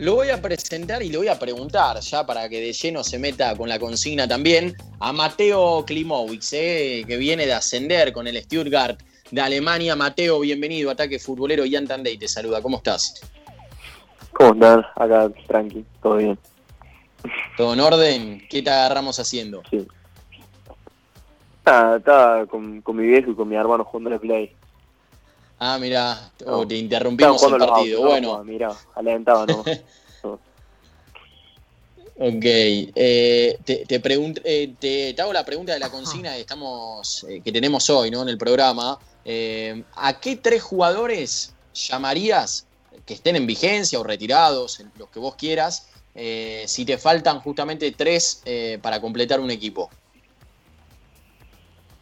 lo voy a presentar y le voy a preguntar, ya para que de lleno se meta con la consigna también, a Mateo Klimowicz, eh, que viene de ascender con el Stuttgart de Alemania. Mateo, bienvenido, Ataque Futbolero. Ian Tandey te saluda, ¿cómo estás? ¿Cómo estás? Acá, tranqui, todo bien. ¿Todo en orden? ¿Qué te agarramos haciendo? Sí. Ah, estaba con, con mi viejo y con mi hermano jugando el play. Ah, mira, te interrumpimos el partido. bueno, mira, alentado, ¿no? Ok, eh, te, te, eh, te, hago la pregunta de la consigna que, estamos, eh, que tenemos hoy ¿no? en el programa. ¿A qué tres jugadores llamarías que estén en vigencia o retirados, los que vos quieras, si te faltan justamente tres para completar un equipo?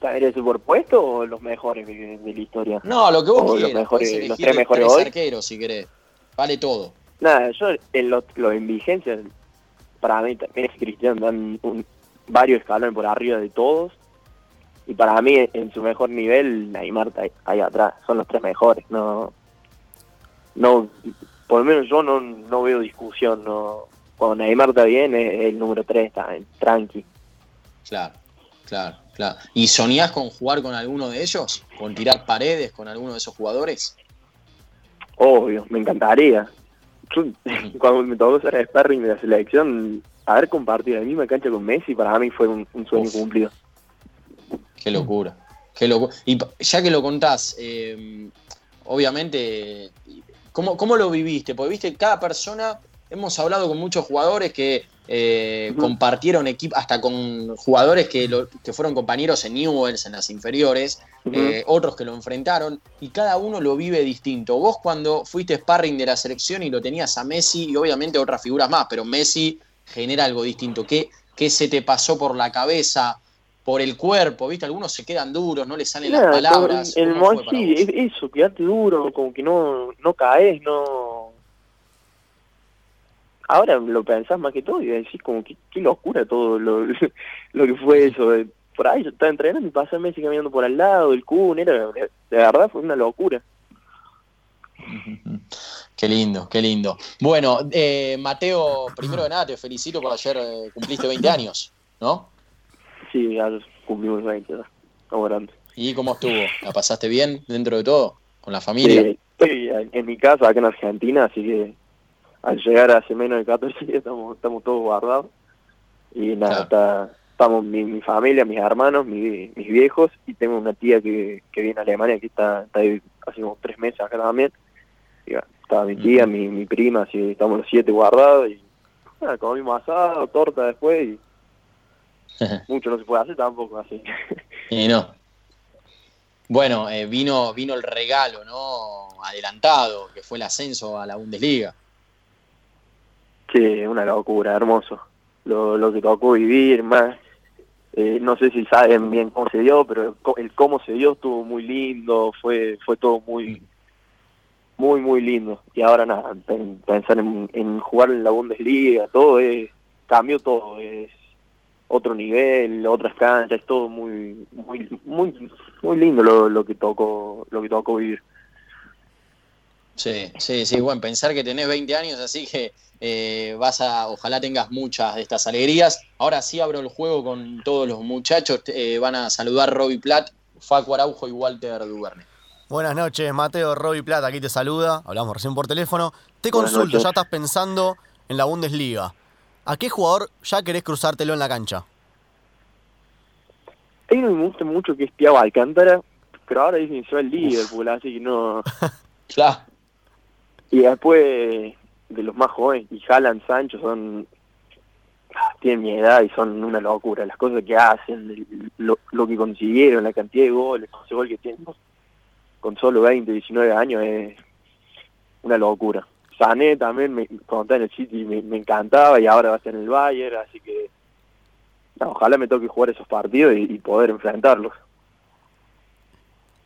¿Eres por puesto o los mejores de, la historia? No, lo que vos quieras. Los, mejores, los tres mejores tres arqueros, si querés. Vale todo. Nada, yo en lo, en vigencia para mí también es Cristiano, dan varios escalones por arriba de todos. Y para mí, en su mejor nivel, Neymar está ahí atrás. Son los tres mejores. No, no por lo menos yo no, no veo discusión. No, cuando Neymar está bien, es el número tres, está tranqui. Claro, claro, claro. ¿Y soñás con jugar con alguno de ellos? ¿Con tirar paredes con alguno de esos jugadores? Obvio, me encantaría cuando me tocó ser sparring de la selección, haber compartido la misma cancha con Messi para mí fue un, sueño cumplido. Qué locura, qué locura. Y ya que lo contás, eh, obviamente, ¿cómo, ¿cómo lo viviste? Porque viste, cada persona, hemos hablado con muchos jugadores que eh, compartieron equipo, hasta con jugadores que, que fueron compañeros en Newells, en las inferiores, eh, otros que lo enfrentaron, y cada uno lo vive distinto. Vos cuando fuiste sparring de la selección y lo tenías a Messi y obviamente otras figuras más, pero Messi genera algo distinto. ¿Qué, qué se te pasó por la cabeza? por el cuerpo, ¿viste? Algunos se quedan duros, no les salen las palabras. El, sí, eso, quedarte duro, como que no, no caes, no, ahora lo pensás más que todo y decís como que qué locura todo lo, lo que fue eso. Por ahí yo estaba entrenando y pasé Messi caminando por al lado, el Kun, era, de verdad fue una locura. Qué lindo, qué lindo. Bueno, eh, Mateo, primero de nada te felicito por ayer eh, cumpliste 20 años, ¿no? Sí, ya cumplimos 20, estamos grandes. ¿Y cómo estuvo? ¿La pasaste bien dentro de todo? ¿Con la familia? Sí, estoy en mi casa, acá en Argentina, así que al llegar hace menos de 14 días estamos, estamos todos guardados. Y nada, está, estamos mi, familia, mis hermanos, mis viejos, y tengo una tía que, que viene a Alemania, que está, está ahí hace unos tres meses acá también. Y estaba mi tía, mi, mi prima, así estamos los siete guardados, y nada, comimos asado, torta después, y mucho no se puede hacer tampoco así. y no. Bueno, eh, vino, vino el regalo, ¿no? Adelantado, que fue el ascenso a la Bundesliga. Sí, una locura, hermoso. Lo, lo que tocó vivir, más. Eh, no sé si saben bien cómo se dio, pero el cómo se dio estuvo muy lindo, fue fue todo muy muy muy lindo. Y ahora nada, pensar en, jugar en la Bundesliga, todo es cambió todo, es otro nivel, otras canchas, es todo muy muy muy muy lindo lo, lo que tocó lo que tocó vivir. Sí, sí, sí, bueno, pensar que tenés 20 años, así que eh, vas a, ojalá tengas muchas de estas alegrías. Ahora sí abro el juego con todos los muchachos, eh, van a saludar Roby Plat, Facu Araujo y Walter Duverne. Buenas noches, Mateo, Roby Plat, aquí te saluda, hablamos recién por teléfono. Te consulto, ya estás pensando en la Bundesliga. ¿A qué jugador ya querés cruzártelo en la cancha? Hay uno me gusta mucho que es Thiago Alcántara, pero ahora dicen que va el Liverpool, así que no... claro. Y después de los más jóvenes, y Haaland, Sancho son tienen mi edad y son una locura. Las cosas que hacen, lo, que consiguieron, la cantidad de goles, ese gol que tienen con solo 20, 19 años es una locura. Sané también, me, cuando estaba en el City, me, encantaba y ahora va a estar en el Bayern, así que ojalá me toque jugar esos partidos y poder enfrentarlos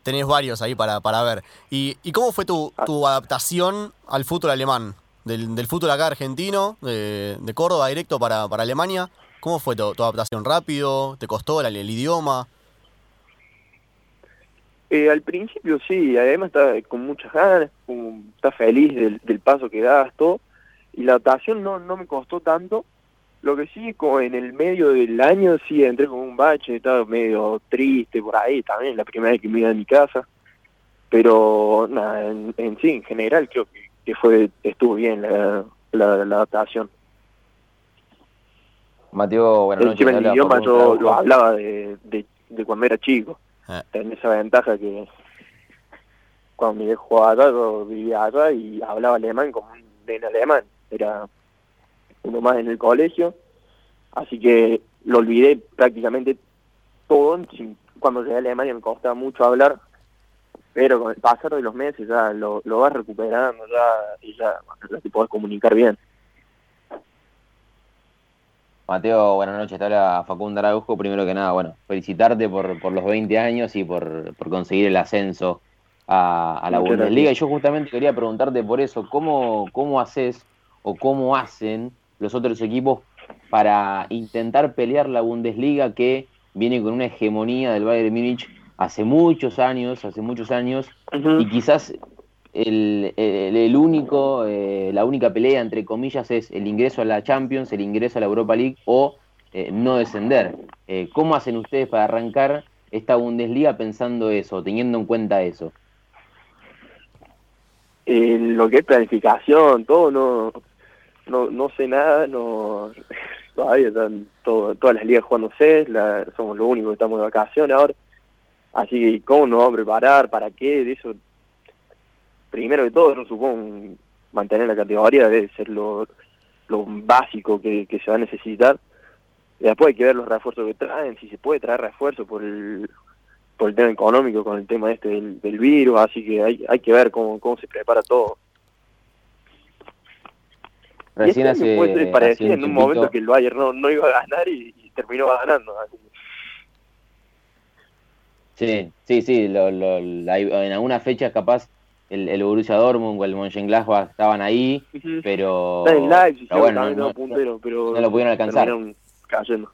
tenés varios ahí para, para ver. ¿Y, ¿Y cómo fue tu, ah. tu adaptación al fútbol alemán? Del, del fútbol acá argentino, de, de Córdoba directo para, para Alemania. ¿Cómo fue tu, adaptación? ¿Rápido? ¿Te costó el, idioma? Eh, al principio sí, además está con muchas ganas, está feliz del, del paso que das, todo. y la adaptación no, no me costó tanto. Lo que sí, como en el medio del año, sí entré con un bache, estaba medio triste por ahí también, la primera vez que me iba a mi casa. Pero nada, en, sí, en general, creo que, fue estuvo bien la, la, adaptación. Mateo, bueno, noches. el idioma yo lo hablaba de, de, cuando era chico. Ah. Tenía esa ventaja que cuando mi viejo jugaba acá, yo vivía acá y hablaba alemán como un en alemán era uno más en el colegio, así que lo olvidé prácticamente todo. Cuando llegué a Alemania me costaba mucho hablar, pero con el pasar de los meses ya lo, lo vas recuperando ya y ya, te podés comunicar bien. Mateo, buenas noches, te habla Facundo Araujo. Primero que nada, bueno, felicitarte por, por los 20 años y por, por conseguir el ascenso a, a la Bundesliga. Y yo justamente quería preguntarte por eso, ¿cómo, cómo haces o cómo hacen los otros equipos para intentar pelear la Bundesliga que viene con una hegemonía del Bayern Múnich hace muchos años, hace muchos años, y quizás el, el, único, eh, la única pelea entre comillas es el ingreso a la Champions, el ingreso a la Europa League o eh, no descender. Eh, ¿Cómo hacen ustedes para arrancar esta Bundesliga pensando eso, teniendo en cuenta eso? lo que es planificación, todo no, no, no sé nada, no todavía están todas las ligas jugándose, la, somos los únicos que estamos de vacaciones ahora. Así que, ¿cómo nos vamos a preparar? ¿Para qué? De eso, primero de todo, no supongo mantener la categoría, debe ser lo, lo básico que, que se va a necesitar. Después hay que ver los refuerzos que traen, si se puede traer refuerzos por el, por el tema económico, con el tema este del, del virus, así que hay, hay que ver cómo, cómo se prepara todo. Recién este hace, parecía en un momento que el Bayern no, no iba a ganar y, terminó ganando. Sí, sí, sí, lo, lo, en algunas fechas capaz el, el Borussia Dortmund o el Mönchengladbach estaban ahí, pero, pero bueno, no, puntero, pero no, lo pudieron alcanzar. Cayendo.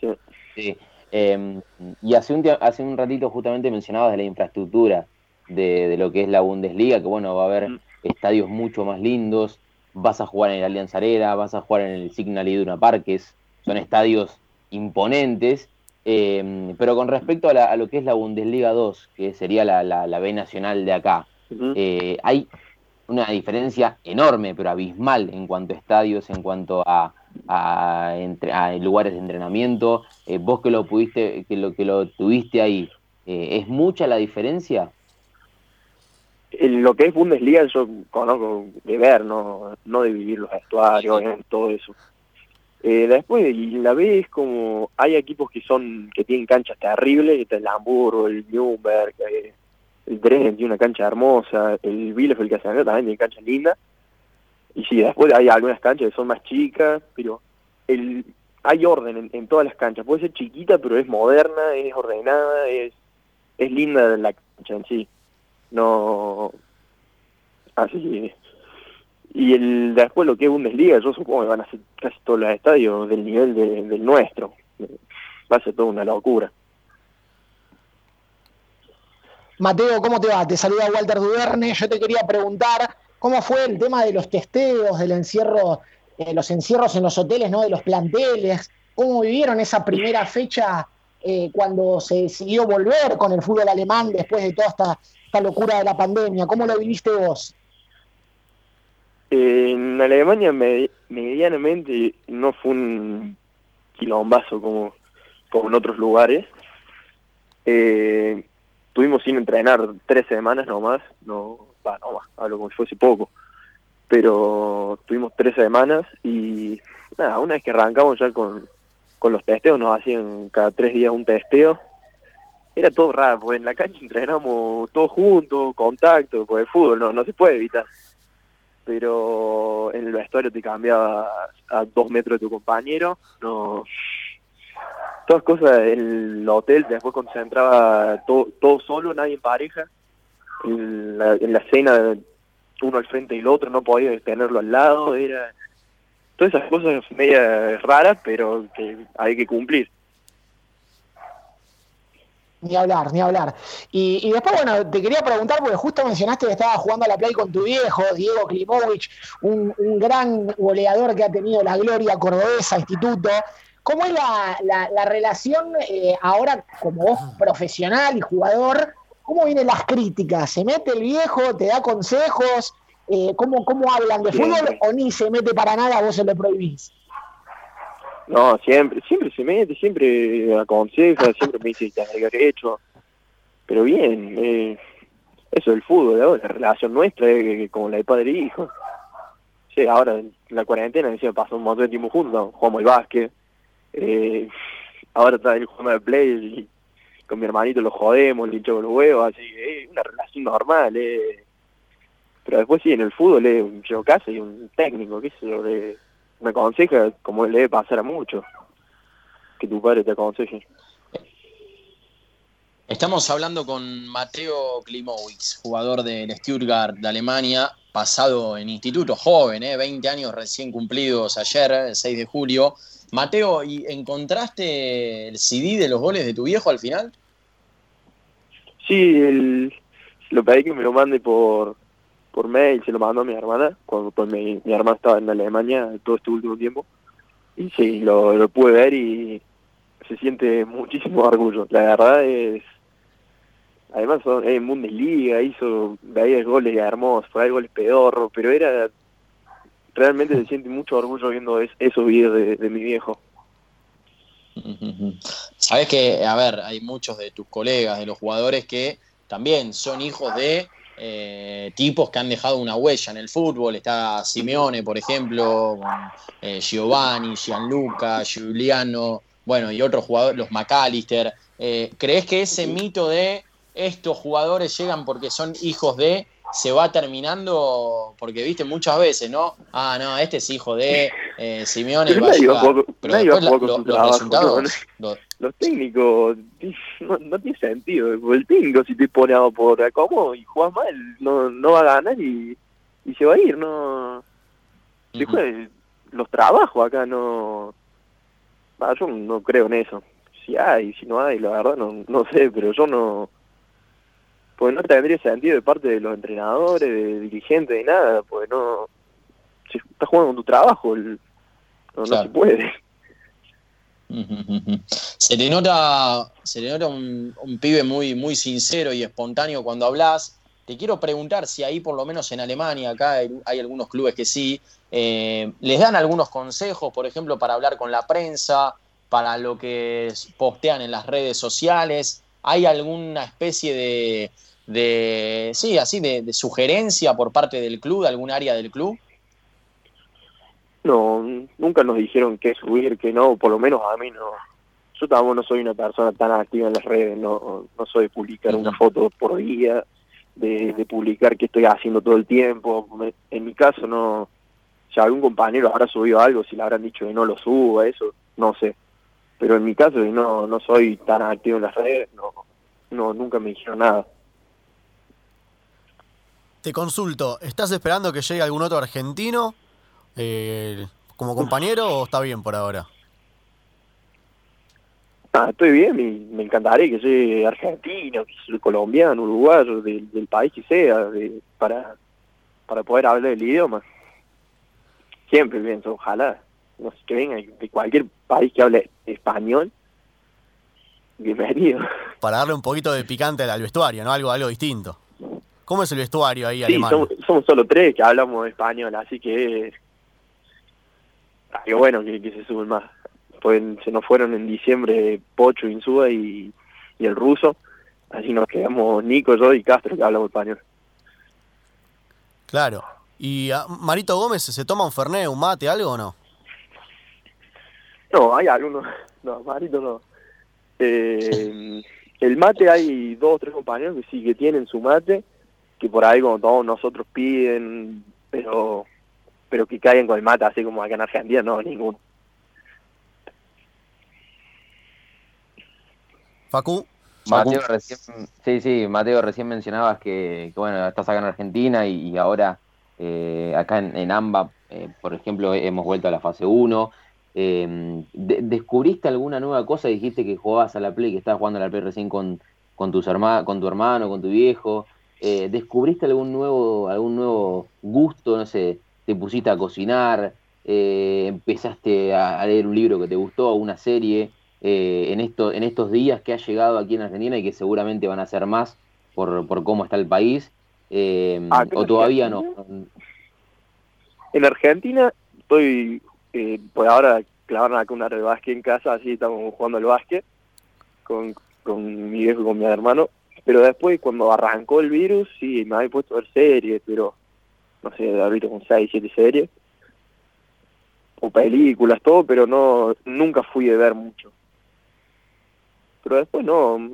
Sí. sí. Eh, y hace un, hace un ratito justamente mencionabas de la infraestructura de, de, lo que es la Bundesliga, que bueno, va a haber mm. estadios mucho más lindos, vas a jugar en el Allianz Arena, vas a jugar en el Signal Iduna Parques, son estadios imponentes, eh, pero con respecto a, lo que es la Bundesliga 2, que sería la, la, B nacional de acá, eh, hay una diferencia enorme, pero abismal en cuanto a estadios, en cuanto a, a, lugares de entrenamiento. Eh, vos que lo pudiste, que lo que lo tuviste ahí, ¿es mucha la diferencia? lo que es Bundesliga yo conozco de ver, no, no de vivir los vestuarios, todo eso. Eh, después la B es como, hay equipos que son, que tienen canchas terribles, el Hamburgo, el Nürnberg, eh, el Dresden tiene una cancha hermosa, el Bielefeld que hace también tiene canchas lindas, y sí, después hay algunas canchas que son más chicas, pero el hay orden en, todas las canchas, puede ser chiquita pero es moderna, es ordenada, es, es linda la cancha en sí. No así y el después lo que es Bundesliga yo supongo que van a ser casi todos los estadios del nivel del nuestro va a ser toda una locura Mateo, ¿cómo te va? Te saluda Walter Duverne. Yo te quería preguntar cómo fue el tema de los testeos, del encierro, eh, los encierros en los hoteles, ¿no? De los planteles. ¿Cómo vivieron esa primera fecha eh, cuando se decidió volver con el fútbol alemán después de toda esta locura de la pandemia? ¿Cómo lo viviste vos? En Alemania medianamente no fue un quilombazo como, como en otros lugares. Eh, tuvimos sin entrenar tres semanas nomás, no, va, no más, hablo como si fuese poco, pero tuvimos tres semanas y nada, una vez que arrancamos ya con, con los testeos, nos hacían cada tres días un testeo era todo raro, porque en la cancha entrenamos todos juntos, contacto, porque el fútbol no, no se puede evitar. Pero en el vestuario te cambiaba a dos metros de tu compañero, no todas cosas, el hotel después concentraba todo, todo solo, nadie en pareja, en la, en la cena uno al frente y el otro, no podía tenerlo al lado, era todas esas cosas medias raras, pero que hay que cumplir. Ni hablar, ni hablar. Y, después, bueno, te quería preguntar, porque justo mencionaste que estabas jugando a la play con tu viejo, Diego Klimovic, un, gran goleador que ha tenido la gloria cordobesa, instituto. ¿Cómo es la, relación eh, ahora como vos profesional y jugador? ¿Cómo vienen las críticas? ¿Se mete el viejo? ¿Te da consejos? Eh, ¿cómo, ¿Cómo hablan de fútbol o ni se mete para nada, vos se lo prohibís? No, siempre, siempre se mete, siempre aconseja, siempre me dice que que hecho. Pero bien, eh, eso del fútbol, la relación nuestra es como la de padre e hijo. Sí, ahora en la cuarentena decía, pasó un montón de tiempo juntos, jugamos el básquet. Eh, ahora está el juego de play y con mi hermanito lo jodemos, le hinchamos los huevos, así es una relación normal. Eh. Pero después sí, en el fútbol es un casa y un técnico, qué sé yo, me aconseja como le debe pasar a muchos, que tu padre te aconseje. Estamos hablando con Mateo Klimowicz, jugador del Stuttgart de Alemania, pasado en instituto, joven, ¿eh? 20 años recién cumplidos ayer, el 6 de julio. Mateo, ¿y encontraste el CD de los goles de tu viejo al final? Sí, el, lo pedí que me lo mande por, por mail, se lo mandó a mi hermana, cuando pues, mi, hermana estaba en Alemania todo este último tiempo. Y sí, lo, lo pude ver y se siente muchísimo orgullo. La verdad es... Además son en Bundesliga, hizo, veía goles hermosos, fue goles pedorro, pero era... Realmente se siente mucho orgullo viendo esos videos de, de mi viejo. Sabes que, a ver, hay muchos de tus colegas, de los jugadores que también son hijos de eh, tipos que han dejado una huella en el fútbol. Está Simeone, por ejemplo, eh, Giovanni, Gianluca, Giuliano, bueno, y otros jugadores, los McAllister. Eh, ¿Crees que ese mito de estos jugadores llegan porque son hijos de se va terminando, porque viste muchas veces, ¿no? Ah, no, este es hijo de eh, Simeone. Pero, los resultados. Los, técnicos, no, tiene sentido. El técnico, si te pone a por cómo y juega mal, no, no va a ganar y, y se va a ir, no. Después, los trabajos acá no. yo no creo en eso. Si hay, si no hay, la verdad no, no sé, pero yo no pues no tendría sentido de parte de los entrenadores, de dirigentes, de nada, pues no, si estás jugando con tu trabajo, no, se puede. Se te nota, se te nota un, pibe muy, muy sincero y espontáneo cuando hablas. Te quiero preguntar si ahí, por lo menos en Alemania, acá hay, algunos clubes que sí, eh, les dan algunos consejos, por ejemplo, para hablar con la prensa, para lo que postean en las redes sociales. ¿Hay alguna especie de, sí, así, de, sugerencia por parte del club, de algún área del club? No, nunca nos dijeron qué subir, qué no, por lo menos a mí no. Yo tampoco no soy una persona tan activa en las redes, no, no soy de publicar una foto por día, de, publicar qué estoy haciendo todo el tiempo. En mi caso no, si algún compañero habrá subido algo, si le habrán dicho que no lo suba, eso, no sé. Pero en mi caso no, no soy tan activo en las redes, no, no nunca me dijeron nada. Te consulto, ¿estás esperando que llegue algún otro argentino eh, como compañero o está bien por ahora? Ah, estoy bien, me, me encantaría que sea argentino, que sea colombiano, uruguayo, del, país que sea, para, para poder hablar el idioma. Siempre pienso, ojalá, no sé, que venga de cualquier país que hable español, bienvenido. Para darle un poquito de picante al vestuario, ¿no? Algo, algo distinto. ¿Cómo es el vestuario ahí sí, Somos, solo tres que hablamos español, así que qué bueno que, se suben más. Se nos fueron en diciembre Pocho, Insúa y, y el ruso, así nos quedamos Nico, yo y Castro que hablamos español. Claro. ¿Y ah, Marito Gómez se toma un fernet, un mate, algo o no? No, hay algunos. No, Marito no. Eh, el mate hay dos o tres compañeros que sí que tienen su mate que por ahí como todos nosotros piden, pero pero que caigan con el mate así como acá en Argentina, no, ninguno. Facu. Mateo, recién, sí, sí, Mateo, recién mencionabas que, bueno, estás acá en Argentina y, ahora eh, acá en, AMBA, eh, por ejemplo, hemos vuelto a la fase 1. Eh, ¿Descubriste alguna nueva cosa? Dijiste que jugabas a la Play, que estabas jugando a la Play recién con, con, tus con tu hermano, con tu viejo. Eh, ¿Descubriste algún nuevo, algún nuevo gusto? No sé, te pusiste a cocinar, eh, empezaste a, leer un libro que te gustó, una serie, eh, en, esto, en estos días que ha llegado aquí en Argentina y que seguramente van a ser más por, por cómo está el país, ah, o todavía no. En Argentina estoy, pues ahora clavaron acá una red de básquet en casa, así estamos jugando al básquet con, con mi viejo y con mi hermano, pero después cuando arrancó el virus, sí, me había puesto a ver series, pero no sé, ahorita con 6, 7 series, o películas, todo, pero no nunca fui a ver mucho. Pero después no,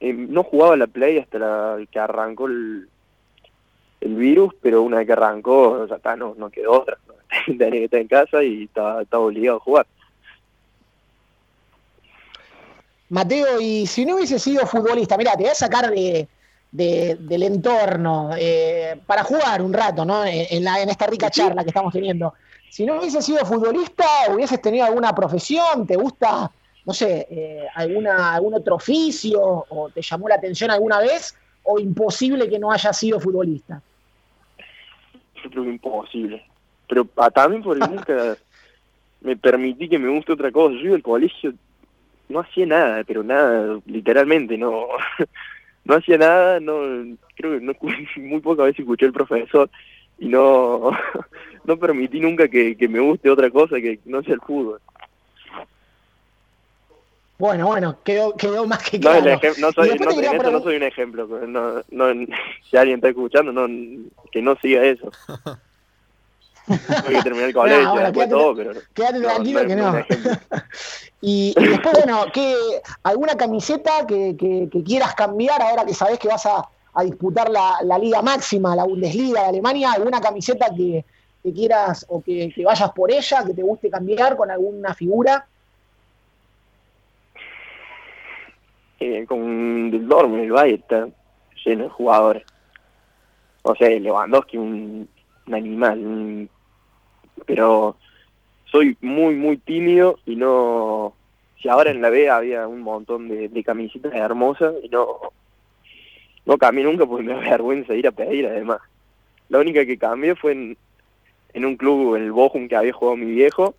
eh, no jugaba la Play hasta la, que arrancó el, el virus, pero una vez que arrancó, ya está, no, no quedó otra. Tenía que estar en casa y estaba, estaba obligado a jugar. Mateo, y si no hubiese sido futbolista, mira, te voy a sacar de, del entorno eh, para jugar un rato, ¿no? En, la, en esta rica charla que estamos teniendo. Si no hubiese sido futbolista, hubieses tenido alguna profesión, ¿te gusta, no sé, eh, alguna, algún otro oficio o te llamó la atención alguna vez? ¿O imposible que no haya sido futbolista? Yo creo que imposible. Pero también porque nunca me permití que me guste otra cosa. Yo iba al colegio no hacía nada, pero nada, literalmente, no, no hacía nada, no, creo que no, muy pocas veces escuché al profesor y no, no permití nunca que, me guste otra cosa que no sea el fútbol. Bueno, bueno, quedó, quedó más que claro. No, soy, no, no soy un ejemplo, no, no, si alguien está escuchando, no, que no siga eso. Tengo que terminar el colegio, después todo, pero... Quédate tranquilo que no. Y, después, bueno, ¿qué, ¿alguna camiseta que, que, quieras cambiar ahora que sabes que vas a, a disputar la, la, Liga Máxima, la Bundesliga de Alemania? ¿Alguna camiseta que, que quieras o que, vayas por ella, que te guste cambiar con alguna figura? Eh, con el Dortmund, el Bayern está lleno de jugadores. O sea, Lewandowski, un, un animal, pero soy muy, muy tímido y no... Si ahora en la B había un montón de, de camisetas hermosas y no, no cambié nunca porque me da vergüenza ir a pedir además. La única que cambié fue en, en un club, el Bochum, que había jugado mi viejo,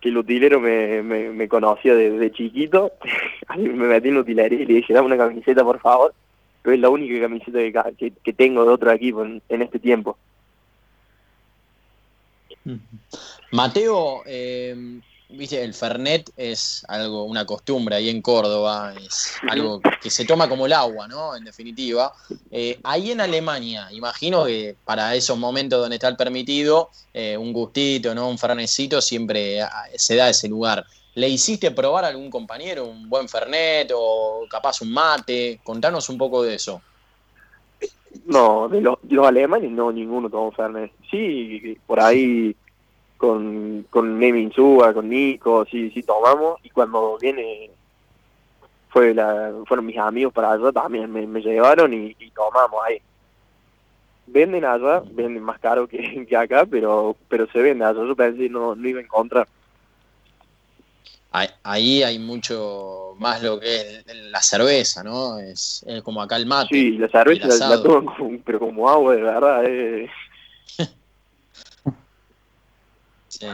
que el utilero me, me, conocía desde chiquito. me metí en la utilería y le dije, dame una camiseta por favor. Pero es la única camiseta que, que, tengo de otro equipo en, en este tiempo. Mateo, eh, viste, el Fernet es algo, una costumbre ahí en Córdoba, es algo que se toma como el agua, ¿no? En definitiva. Eh, ahí en Alemania, imagino que para esos momentos donde está el permitido, eh, un gustito, ¿no? Un fernecito siempre ah, se da ese lugar. ¿Le hiciste probar a algún compañero un buen Fernet o capaz un mate? Contanos un poco de eso. No, de los, alemanes no, ninguno tomó Fernet. Sí, por ahí con, con Nemi con Nico, sí, sí tomamos. Y cuando viene, fue la, fueron mis amigos para allá, también me, llevaron y, tomamos ahí. Venden allá, venden más caro que, que acá, pero pero se vende allá. Yo pensé no, no iba a encontrar ahí hay mucho más lo que es la cerveza, ¿no? Es, como acá el mate. Sí, la cerveza la, toman pero como agua, de verdad. Eh. sí,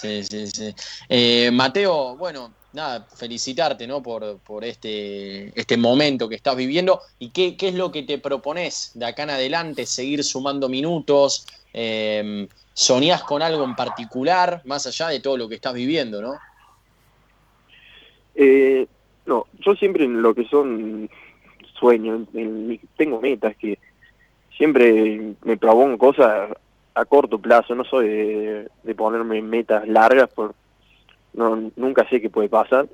sí, sí. sí. Eh, Mateo, bueno, nada, felicitarte, ¿no? Por, por este, este momento que estás viviendo. ¿Y qué, qué es lo que te propones de acá en adelante? ¿Seguir sumando minutos? Eh, ¿Soñás con algo en particular, más allá de todo lo que estás viviendo, ¿no? Eh, no, yo siempre en lo que son sueños, tengo metas que siempre me propongo cosas a corto plazo, no soy de, ponerme metas largas, por no nunca sé qué puede pasar,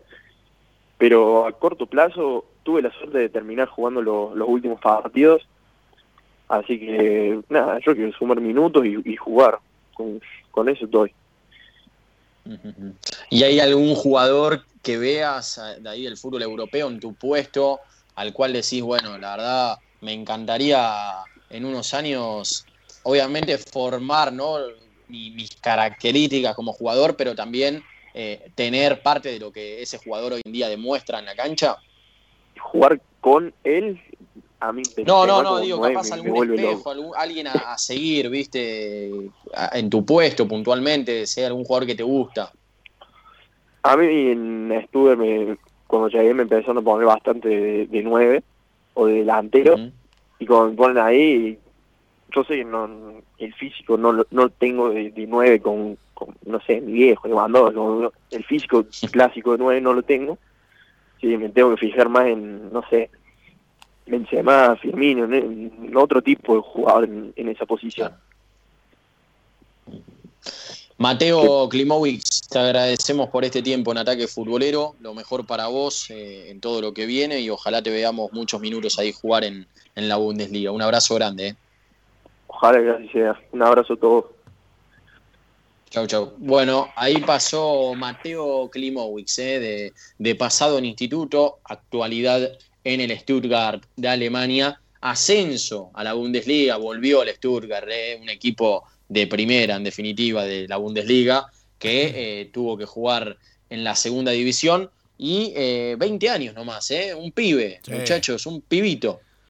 pero a corto plazo tuve la suerte de terminar jugando los últimos partidos, así que nada, yo quiero sumar minutos y, jugar, con eso estoy. ¿Y hay algún jugador que veas de ahí del fútbol europeo en tu puesto al cual decís, bueno, la verdad me encantaría en unos años, obviamente, formar ¿no? mis características como jugador, pero también eh, tener parte de lo que ese jugador hoy en día demuestra en la cancha? jugar con él, a mí No, no, no, digo, capaz algún espejo, algún- alguien a, a seguir, viste, a- en tu puesto puntualmente, sea algún jugador que te gusta. A mí en Stuber, me, cuando llegué me empezaron a poner bastante de, de nueve o de delantero Ujú. y cuando me ponen ahí, yo sé que no, el físico no no tengo de, de nueve con, con, no sé, mi viejo, Lewandowski, el físico clásico de nueve no lo tengo. Sí, me tengo que fijar más en, no sé, Benzema, Firmino, otro tipo de jugador en, en esa posición. Mateo Klimowicz, te agradecemos por este tiempo en Ataque Futbolero, lo mejor para vos eh, en todo lo que viene y ojalá te veamos muchos minutos ahí jugar en, en la Bundesliga. Un abrazo grande. eh. Ojalá que así sea. Un abrazo a todos. Chau, chau. Bueno, ahí pasó Mateo Klimowicz, eh, de, de pasado en instituto, actualidad en el Stuttgart de Alemania, ascenso a la Bundesliga, volvió al Stuttgart, eh, un equipo de primera, en definitiva, de la Bundesliga, que eh, tuvo que jugar en la segunda división y eh, 20 años nomás, eh, un pibe, Sí. muchachos, un pibito.